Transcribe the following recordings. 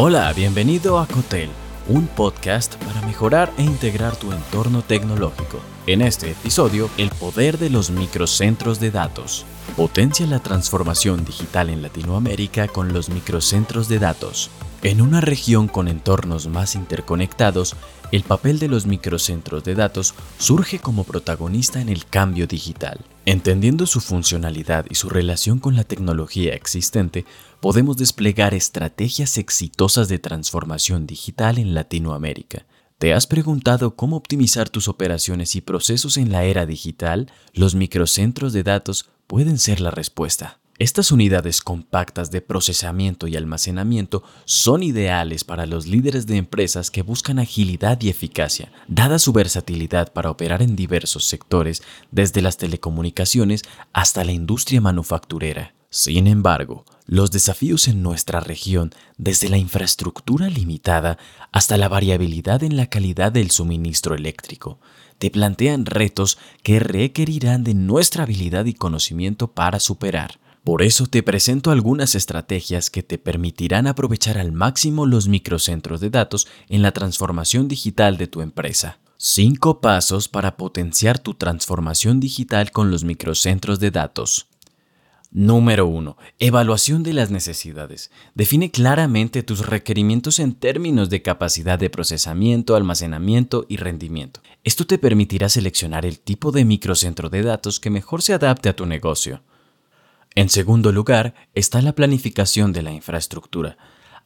Hola, bienvenido a Cotel, un podcast para mejorar e integrar tu entorno tecnológico. En este episodio, el poder de los microcentros de datos. Potencia la transformación digital en Latinoamérica con los microcentros de datos. En una región con entornos más interconectados, el papel de los microcentros de datos surge como protagonista en el cambio digital. Entendiendo su funcionalidad y su relación con la tecnología existente, podemos desplegar estrategias exitosas de transformación digital en Latinoamérica. ¿Te has preguntado cómo optimizar tus operaciones y procesos en la era digital? Los microcentros de datos pueden ser la respuesta. Estas unidades compactas de procesamiento y almacenamiento son ideales para los líderes de empresas que buscan agilidad y eficacia, dada su versatilidad para operar en diversos sectores, desde las telecomunicaciones hasta la industria manufacturera. Sin embargo, los desafíos en nuestra región, desde la infraestructura limitada hasta la variabilidad en la calidad del suministro eléctrico, te plantean retos que requerirán de nuestra habilidad y conocimiento para superar. Por eso te presento algunas estrategias que te permitirán aprovechar al máximo los microcentros de datos en la transformación digital de tu empresa. 5 pasos para potenciar tu transformación digital con los microcentros de datos. Número 1. Evaluación de las necesidades. Define claramente tus requerimientos en términos de capacidad de procesamiento, almacenamiento y rendimiento. Esto te permitirá seleccionar el tipo de microcentro de datos que mejor se adapte a tu negocio. En segundo lugar, está la planificación de la infraestructura.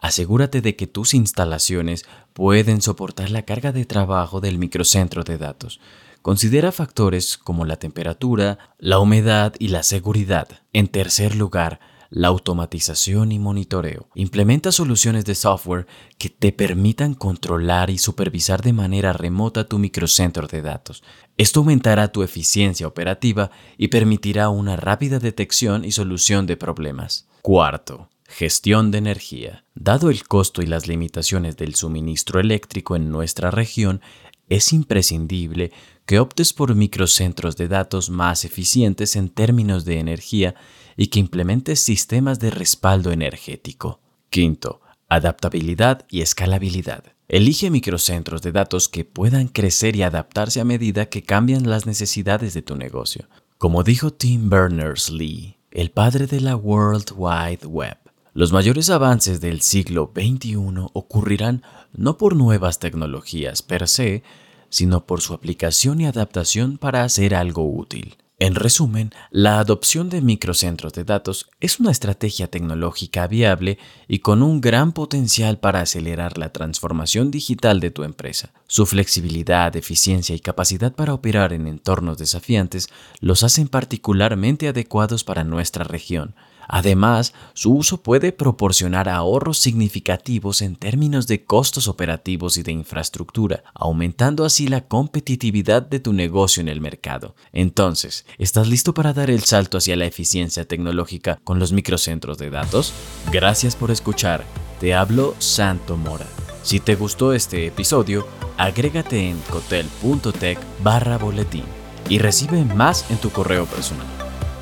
Asegúrate de que tus instalaciones pueden soportar la carga de trabajo del microcentro de datos. Considera factores como la temperatura, la humedad y la seguridad. En tercer lugar, la automatización y monitoreo. Implementa soluciones de software que te permitan controlar y supervisar de manera remota tu microcentro de datos. Esto aumentará tu eficiencia operativa y permitirá una rápida detección y solución de problemas. Cuarto, Gestión de energía. Dado el costo y las limitaciones del suministro eléctrico en nuestra región, es imprescindible que optes por microcentros de datos más eficientes en términos de energía y que implementes sistemas de respaldo energético. Quinto, adaptabilidad y escalabilidad. Elige microcentros de datos que puedan crecer y adaptarse a medida que cambian las necesidades de tu negocio. Como dijo Tim Berners-Lee, el padre de la World Wide Web, los mayores avances del siglo XXI ocurrirán no por nuevas tecnologías per se, sino por su aplicación y adaptación para hacer algo útil. En resumen, la adopción de microcentros de datos es una estrategia tecnológica viable y con un gran potencial para acelerar la transformación digital de tu empresa. Su flexibilidad, eficiencia y capacidad para operar en entornos desafiantes los hacen particularmente adecuados para nuestra región, Además, su uso puede proporcionar ahorros significativos en términos de costos operativos y de infraestructura, aumentando así la competitividad de tu negocio en el mercado. Entonces, ¿estás listo para dar el salto hacia la eficiencia tecnológica con los microcentros de datos? Gracias por escuchar. Te hablo Santo Mora. Si te gustó este episodio, agrégate en cotel.tech barra boletín y recibe más en tu correo personal.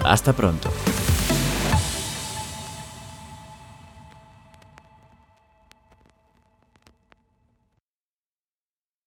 Hasta pronto.